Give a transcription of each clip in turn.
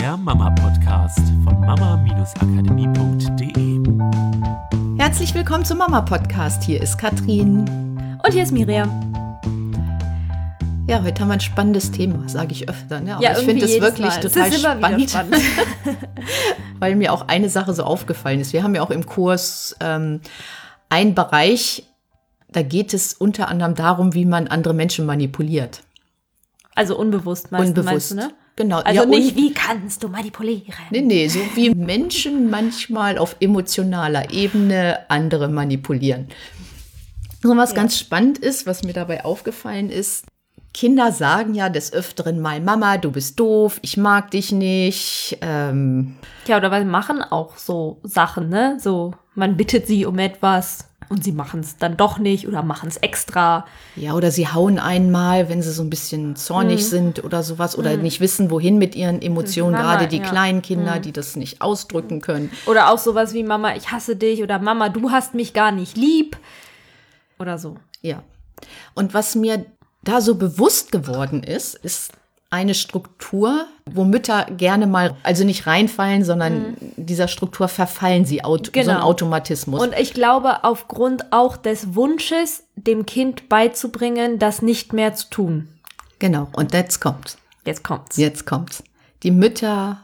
der Mama-Podcast von mama-akademie.de. Herzlich willkommen zum Mama-Podcast. Hier ist Katrin. Und hier ist Miriam. Ja, heute haben wir ein spannendes Thema, sage ich öfter. Ne? Aber ja, ich finde es wirklich Mal. total spannend, spannend. weil mir auch eine Sache so aufgefallen ist. Wir haben ja auch im Kurs ähm, einen Bereich, da geht es unter anderem darum, wie man andere Menschen manipuliert. Also unbewusst meistens, Unbewusst. meinst du, ne? Genau. Also ja, nicht, wie kannst du manipulieren? Nee, nee, so wie Menschen manchmal auf emotionaler Ebene andere manipulieren. So was ganz spannend ist, was mir dabei aufgefallen ist, Kinder sagen ja des Öfteren mal, Mama, du bist doof, ich mag dich nicht. Ähm, Ja, oder wir machen auch so Sachen, ne? So, man bittet sie um etwas und sie machen es dann doch nicht oder machen es extra. ja, oder sie hauen einmal, wenn sie so ein bisschen zornig sind oder sowas oder nicht wissen, wohin mit ihren Emotionen, Mama, gerade die ja. kleinen Kinder, die das nicht ausdrücken können. Oder auch sowas wie Mama, ich hasse dich oder Mama, du hast mich gar nicht lieb. Oder so. Ja. Und was mir da so bewusst geworden ist, ist eine Struktur, wo Mütter gerne mal, also nicht reinfallen, sondern dieser Struktur verfallen sie, Aut so ein. Genau. Automatismus. Und ich glaube, aufgrund auch des Wunsches, dem Kind beizubringen, das nicht mehr zu tun. genau, und jetzt kommt's. Jetzt kommt's. Jetzt kommt's. Die Mütter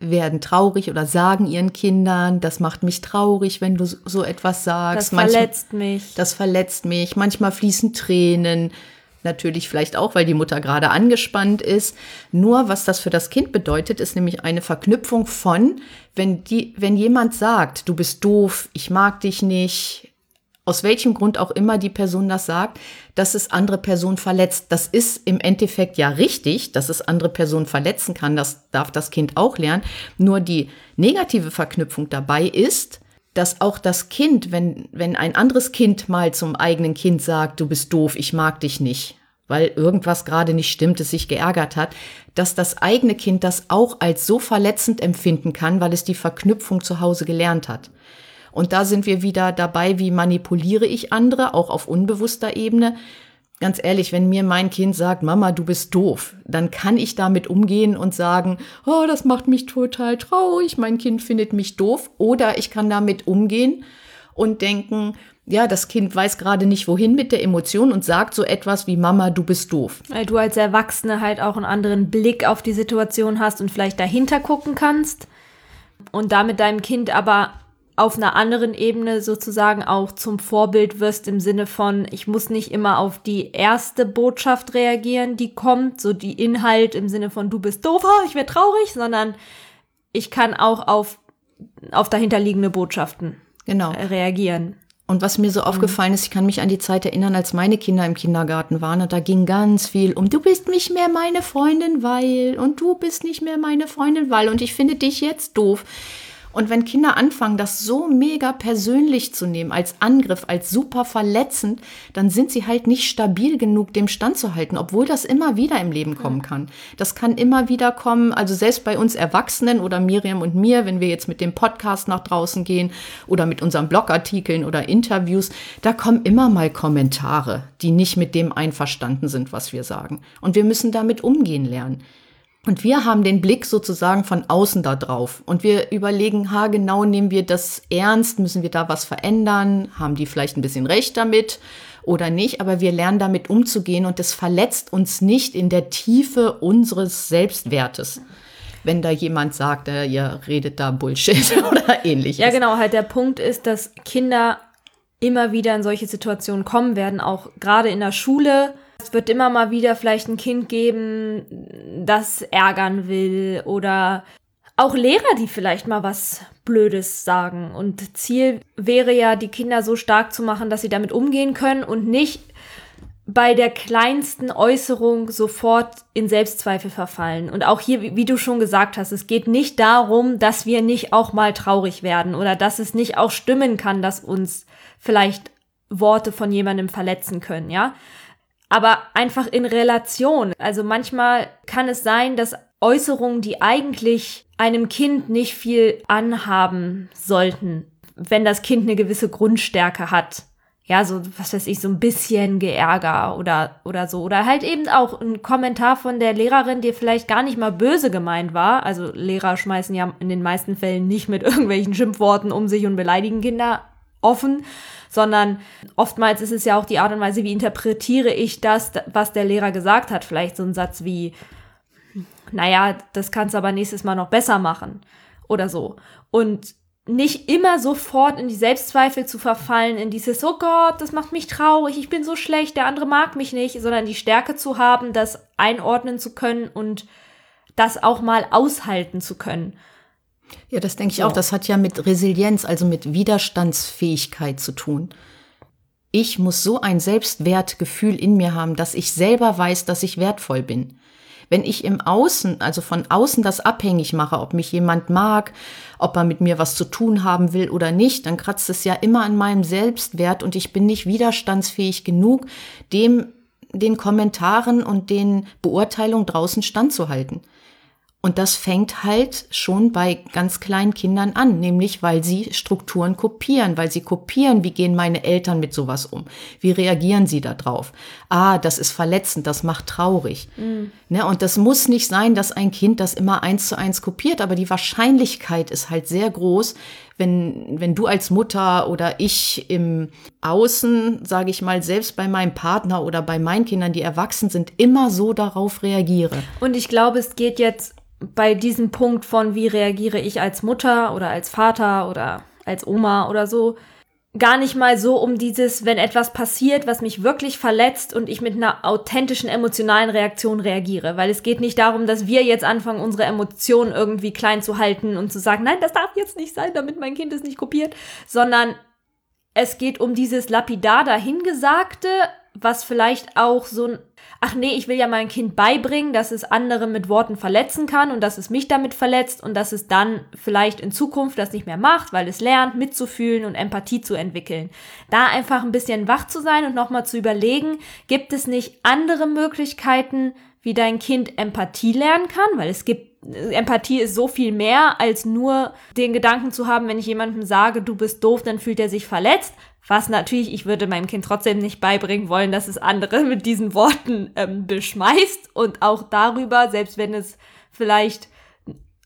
werden traurig oder sagen ihren Kindern, das macht mich traurig, wenn du so- etwas sagst. Das verletzt mich. Das verletzt mich. Manchmal fließen Tränen. Natürlich vielleicht auch, weil die Mutter gerade angespannt ist. Nur was das für das Kind bedeutet, ist nämlich eine Verknüpfung von, wenn die, wenn jemand sagt, du bist doof, ich mag dich nicht, aus welchem Grund auch immer die Person das sagt, dass es andere Personen verletzt. Das ist im Endeffekt ja richtig, dass es andere Personen verletzen kann. Das darf das Kind auch lernen. Nur die negative Verknüpfung dabei ist, dass auch das Kind, wenn, wenn ein anderes Kind mal zum eigenen Kind sagt, du bist doof, ich mag dich nicht, weil irgendwas gerade nicht stimmt, es sich geärgert hat, dass das eigene Kind das auch als so verletzend empfinden kann, weil es die Verknüpfung zu Hause gelernt hat. Und da sind wir wieder dabei, wie manipuliere ich andere, auch auf unbewusster Ebene. Ganz ehrlich, wenn mir mein Kind sagt, Mama, du bist doof, dann kann ich damit umgehen und sagen, oh, das macht mich total traurig, mein Kind findet mich doof. Oder ich kann damit umgehen und denken, ja, das Kind weiß gerade nicht, wohin mit der Emotion und sagt so etwas wie, Mama, du bist doof. Weil du als Erwachsene halt auch einen anderen Blick auf die Situation hast und vielleicht dahinter gucken kannst und damit deinem Kind aber auf einer anderen Ebene sozusagen auch zum Vorbild wirst im Sinne von, ich muss nicht immer auf die erste Botschaft reagieren, die kommt, so die Inhalt im Sinne von du bist doof, ich werde traurig, sondern ich kann auch auf, auf dahinterliegende Botschaften Genau. äh, reagieren. Und was mir so aufgefallen ist, ich kann mich an die Zeit erinnern, als meine Kinder im Kindergarten waren und da ging ganz viel um, du bist nicht mehr meine Freundin, weil und du bist nicht mehr meine Freundin, weil und ich finde dich jetzt doof. Und wenn Kinder anfangen, das so mega persönlich zu nehmen, als Angriff, als super verletzend, dann sind sie halt nicht stabil genug, dem standzuhalten, obwohl das immer wieder im Leben kommen kann. Das kann immer wieder kommen, also selbst bei uns Erwachsenen oder Miriam und mir, wenn wir jetzt mit dem Podcast nach draußen gehen oder mit unseren Blogartikeln oder Interviews, da kommen immer mal Kommentare, die nicht mit dem einverstanden sind, was wir sagen. Und wir müssen damit umgehen lernen. Und wir haben den Blick sozusagen von außen da drauf. Und wir überlegen, ha, genau nehmen wir das ernst? Müssen wir da was verändern? Haben die vielleicht ein bisschen recht damit oder nicht? Aber wir lernen damit umzugehen und es verletzt uns nicht in der Tiefe unseres Selbstwertes. Wenn da jemand sagt, äh, ihr redet da Bullshit oder ähnliches. Ja, genau, halt der Punkt ist, dass Kinder immer wieder in solche Situationen kommen werden, auch gerade in der Schule. Es wird immer mal wieder vielleicht ein Kind geben, das ärgern will oder auch Lehrer, die vielleicht mal was Blödes sagen. Und Ziel wäre ja, die Kinder so stark zu machen, dass sie damit umgehen können und nicht bei der kleinsten Äußerung sofort in Selbstzweifel verfallen. Und auch hier, wie du schon gesagt hast, es geht nicht darum, dass wir nicht auch mal traurig werden oder dass es nicht auch stimmen kann, dass uns vielleicht Worte von jemandem verletzen können, ja. Aber einfach in Relation. Also manchmal kann es sein, dass Äußerungen, die eigentlich einem Kind nicht viel anhaben sollten, wenn das Kind eine gewisse Grundstärke hat, ja, so, was weiß ich, so ein bisschen Geärger oder, oder so. Oder halt eben auch ein Kommentar von der Lehrerin, der vielleicht gar nicht mal böse gemeint war. Also Lehrer schmeißen ja in den meisten Fällen nicht mit irgendwelchen Schimpfworten um sich und beleidigen Kinder offen, sondern oftmals ist es ja auch die Art und Weise, wie interpretiere ich das, was der Lehrer gesagt hat. Vielleicht so ein Satz wie, naja, das kannst du aber nächstes Mal noch besser machen oder so. Und nicht immer sofort in die Selbstzweifel zu verfallen, in dieses, oh Gott, das macht mich traurig, ich bin so schlecht, der andere mag mich nicht, sondern die Stärke zu haben, das einordnen zu können und das auch mal aushalten zu können. Ja, das denke ich auch. Das hat ja mit Resilienz, also mit Widerstandsfähigkeit zu tun. Ich muss so ein Selbstwertgefühl in mir haben, dass ich selber weiß, dass ich wertvoll bin. Wenn ich im Außen, also von außen das abhängig mache, ob mich jemand mag, ob er mit mir was zu tun haben will oder nicht, dann kratzt es ja immer an meinem Selbstwert und ich bin nicht widerstandsfähig genug, dem den Kommentaren und den Beurteilungen draußen standzuhalten. Und das fängt halt schon bei ganz kleinen Kindern an, nämlich weil sie Strukturen kopieren, weil sie kopieren, wie gehen meine Eltern mit sowas um, wie reagieren sie da drauf. Ah, das ist verletzend, das macht traurig. Mhm. Ne, und das muss nicht sein, dass ein Kind das immer eins zu eins kopiert, aber die Wahrscheinlichkeit ist halt sehr groß, wenn, wenn du als Mutter oder ich im Außen, sage ich mal, selbst bei meinem Partner oder bei meinen Kindern, die erwachsen sind, immer so darauf reagiere. Und ich glaube, es geht jetzt bei diesem Punkt von, wie reagiere ich als Mutter oder als Vater oder als Oma oder so, gar nicht mal so um dieses, wenn etwas passiert, was mich wirklich verletzt und ich mit einer authentischen emotionalen Reaktion reagiere. Weil es geht nicht darum, dass wir jetzt anfangen, unsere Emotionen irgendwie klein zu halten und zu sagen, nein, das darf jetzt nicht sein, damit mein Kind es nicht kopiert, sondern es geht um dieses lapidar dahingesagte, was vielleicht auch so ein ach nee, ich will ja mein Kind beibringen, dass es andere mit Worten verletzen kann und dass es mich damit verletzt und dass es dann vielleicht in Zukunft das nicht mehr macht, weil es lernt, mitzufühlen und Empathie zu entwickeln. Da einfach ein bisschen wach zu sein und nochmal zu überlegen, gibt es nicht andere Möglichkeiten, wie dein Kind Empathie lernen kann, weil es gibt Empathie ist so viel mehr als nur den Gedanken zu haben, wenn ich jemandem sage, du bist doof, dann fühlt er sich verletzt, was natürlich, ich würde meinem Kind trotzdem nicht beibringen wollen, dass es andere mit diesen Worten ähm, beschmeißt und auch darüber, selbst wenn es vielleicht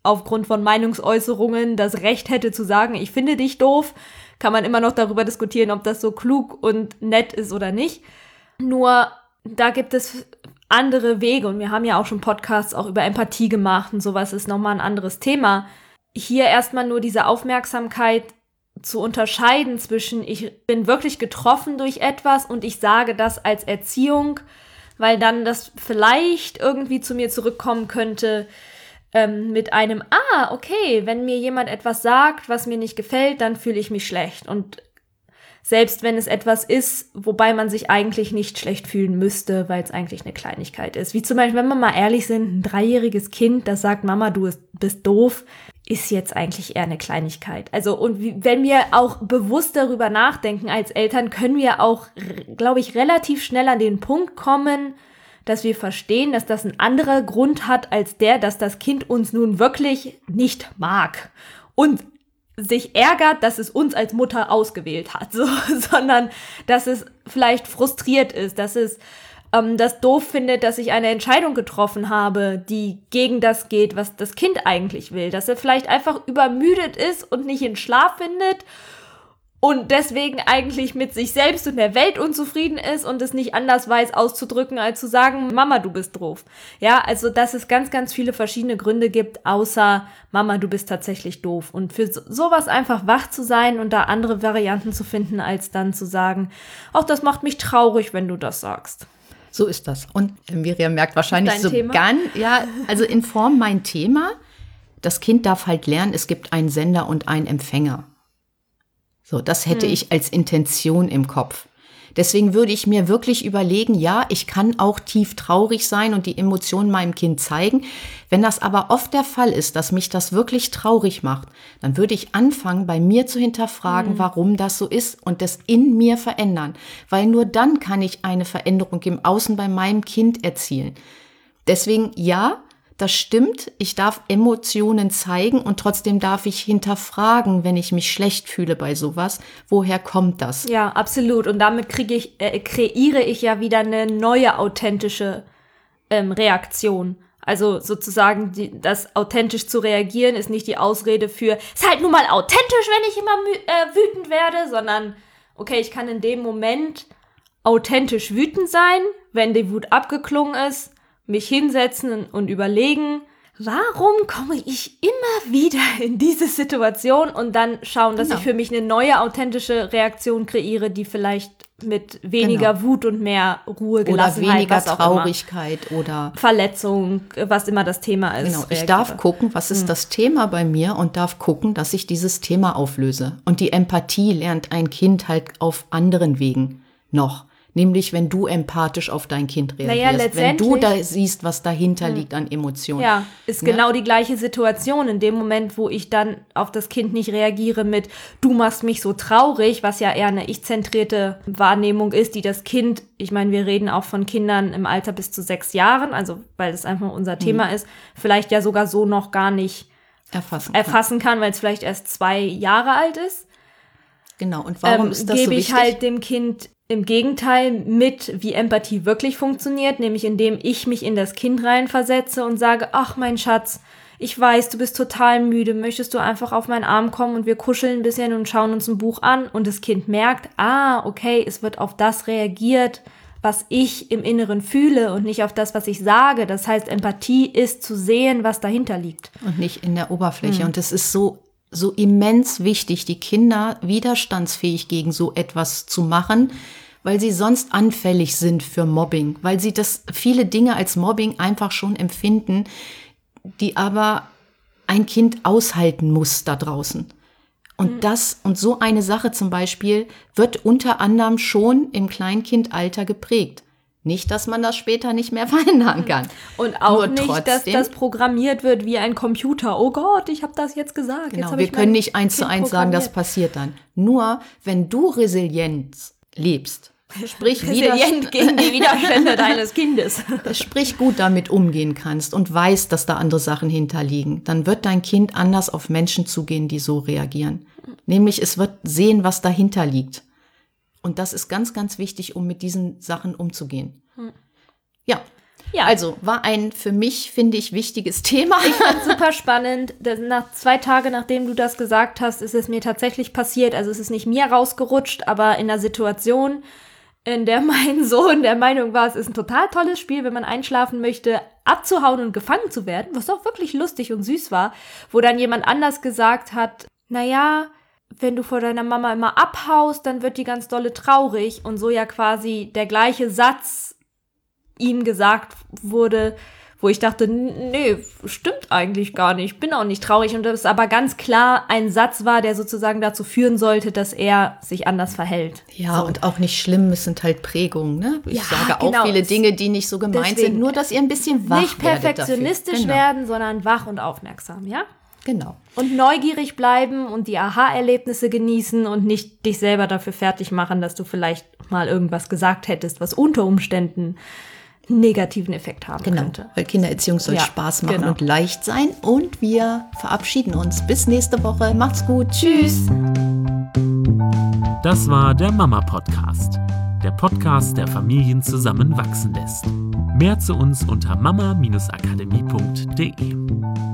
aufgrund von Meinungsäußerungen das Recht hätte zu sagen, ich finde dich doof, kann man immer noch darüber diskutieren, ob das so klug und nett ist oder nicht. Nur da gibt es andere Wege und wir haben ja auch schon Podcasts auch über Empathie gemacht und sowas ist nochmal ein anderes Thema. Hier erstmal nur diese Aufmerksamkeit zu unterscheiden zwischen ich bin wirklich getroffen durch etwas und ich sage das als Erziehung, weil dann das vielleicht irgendwie zu mir zurückkommen könnte ähm, mit einem, ah, okay, wenn mir jemand etwas sagt, was mir nicht gefällt, dann fühle ich mich schlecht. Und selbst wenn es etwas ist, wobei man sich eigentlich nicht schlecht fühlen müsste, weil es eigentlich eine Kleinigkeit ist. Wie zum Beispiel, wenn wir mal ehrlich sind, ein dreijähriges Kind, das sagt, Mama, du bist doof, ist jetzt eigentlich eher eine Kleinigkeit. Also, und wenn wir auch bewusst darüber nachdenken als Eltern, können wir auch, glaube ich, relativ schnell an den Punkt kommen, dass wir verstehen, dass das ein anderer Grund hat als der, dass das Kind uns nun wirklich nicht mag. Und sich ärgert, dass es uns als Mutter ausgewählt hat, so, sondern dass es vielleicht frustriert ist, dass es ähm, das doof findet, dass ich eine Entscheidung getroffen habe, die gegen das geht, was das Kind eigentlich will, dass er vielleicht einfach übermüdet ist und nicht in Schlaf findet und deswegen eigentlich mit sich selbst und der Welt unzufrieden ist und es nicht anders weiß auszudrücken, als zu sagen, Mama, du bist doof. Ja, also dass es ganz, ganz viele verschiedene Gründe gibt, außer Mama, du bist tatsächlich doof. Und für sowas einfach wach zu sein und da andere Varianten zu finden, als dann zu sagen, auch das macht mich traurig, wenn du das sagst. So ist das. Und Miriam merkt wahrscheinlich so ganz, ja, also in Form mein Thema. Das Kind darf halt lernen, es gibt einen Sender und einen Empfänger. So, das hätte hm. ich als Intention im Kopf. Deswegen würde ich mir wirklich überlegen, ja, ich kann auch tief traurig sein und die Emotionen meinem Kind zeigen. Wenn das aber oft der Fall ist, dass mich das wirklich traurig macht, dann würde ich anfangen, bei mir zu hinterfragen, mhm. warum das so ist und das in mir verändern. Weil nur dann kann ich eine Veränderung im Außen bei meinem Kind erzielen. Deswegen, ja, das stimmt, ich darf Emotionen zeigen und trotzdem darf ich hinterfragen, wenn ich mich schlecht fühle bei sowas, woher kommt das? Ja, absolut. Und damit kriege ich, äh, kreiere ich ja wieder eine neue authentische ähm, Reaktion. Also sozusagen, die, das authentisch zu reagieren ist nicht die Ausrede für, ist halt nun mal authentisch, wenn ich immer äh, wütend werde, sondern, okay, ich kann in dem Moment authentisch wütend sein, wenn die Wut abgeklungen ist, mich hinsetzen und überlegen, warum komme ich immer wieder in diese Situation und dann schauen, dass Genau. ich für mich eine neue authentische Reaktion kreiere, die vielleicht mit weniger Genau. Wut und mehr Ruhe, Oder Gelassenheit, weniger was auch Traurigkeit oder immer, Verletzung, was immer das Thema ist. Genau, ich reagiere. darf gucken, was ist das Thema bei mir und darf gucken, dass ich dieses Thema auflöse. Und die Empathie lernt ein Kind halt auf anderen Wegen noch. Nämlich, wenn du empathisch auf dein Kind Naja, reagierst, wenn du da siehst, was dahinter liegt an Emotionen. Ja, ist Ne? genau die gleiche Situation. In dem Moment, wo ich dann auf das Kind nicht reagiere mit, du machst mich so traurig, was ja eher eine ich-zentrierte Wahrnehmung ist, die das Kind, ich meine, wir reden auch von Kindern im Alter bis zu sechs Jahren, also weil das einfach unser Thema Mhm. ist, vielleicht ja sogar so noch gar nicht Erfassen. erfassen kann, weil es vielleicht erst zwei Jahre alt ist. Genau. Und warum ähm, ist das gebe so ich wichtig? halt dem Kind im Gegenteil mit, wie Empathie wirklich funktioniert, nämlich indem ich mich in das Kind reinversetze und sage, ach mein Schatz, ich weiß, du bist total müde, möchtest du einfach auf meinen Arm kommen und wir kuscheln ein bisschen und schauen uns ein Buch an und das Kind merkt, ah, okay, es wird auf das reagiert, was ich im Inneren fühle und nicht auf das, was ich sage. Das heißt, Empathie ist zu sehen, was dahinter liegt. und nicht in der. Oberfläche. Und es ist so, so immens wichtig, die Kinder widerstandsfähig gegen so etwas zu machen, weil sie sonst anfällig sind für Mobbing, weil sie das viele Dinge als Mobbing einfach schon empfinden, die aber ein Kind aushalten muss da draußen. Und das und so eine Sache zum Beispiel wird unter anderem schon im Kleinkindalter geprägt. Nicht, dass man das später nicht mehr verändern kann. Und auch Nur nicht, dass trotzdem- das programmiert wird wie ein Computer. Oh Gott, ich habe das jetzt gesagt. jetzt Genau, hab wir können nicht eins zu eins sagen, das passiert dann. Nur wenn du Resilienz lebst, sprich, Resilient gegen die Widerstände deines Kindes. sprich gut damit umgehen kannst und weißt, dass da andere Sachen hinterliegen, dann wird dein Kind anders auf Menschen zugehen, die so reagieren. Nämlich es wird sehen, was dahinter liegt. Und das ist ganz, ganz wichtig, um mit diesen Sachen umzugehen. Ja. Ja. Also war ein für mich, finde ich, wichtiges Thema. Super spannend. Nach zwei Tage, nachdem du das gesagt hast, ist es mir tatsächlich passiert. Also es ist nicht mir rausgerutscht, aber in einer Situation, in der mein Sohn der Meinung war, es ist ein total tolles Spiel, wenn man einschlafen möchte, abzuhauen und gefangen zu werden, was auch wirklich lustig und süß war, wo dann jemand anders gesagt hat, naja, wenn du vor deiner Mama immer abhaust, dann wird die ganz dolle traurig und so ja quasi der gleiche Satz ihm gesagt wurde, wo ich dachte, "N- nee, stimmt eigentlich gar nicht, bin auch nicht traurig und das aber ganz klar ein Satz war, der sozusagen dazu führen sollte, dass er sich anders verhält. Ja, und auch nicht schlimm, es sind halt Prägungen. Ne? Ich Ja, sage auch genau. viele Dinge, die nicht so gemeint Deswegen, sind, nur dass ihr ein bisschen wach nicht perfektionistisch genau. werden, sondern wach und aufmerksam, ja? Genau. Und neugierig bleiben und die Aha-Erlebnisse genießen und nicht dich selber dafür fertig machen, dass du vielleicht mal irgendwas gesagt hättest, was unter Umständen einen negativen Effekt haben Genau, könnte. weil Kindererziehung soll Ja, Spaß machen genau. und leicht sein. Und wir verabschieden uns. Bis nächste Woche. Macht's gut. Tschüss. Das war der Mama Podcast. Der Podcast, der Familien zusammenwachsen lässt. Mehr zu uns unter mama-akademie.de.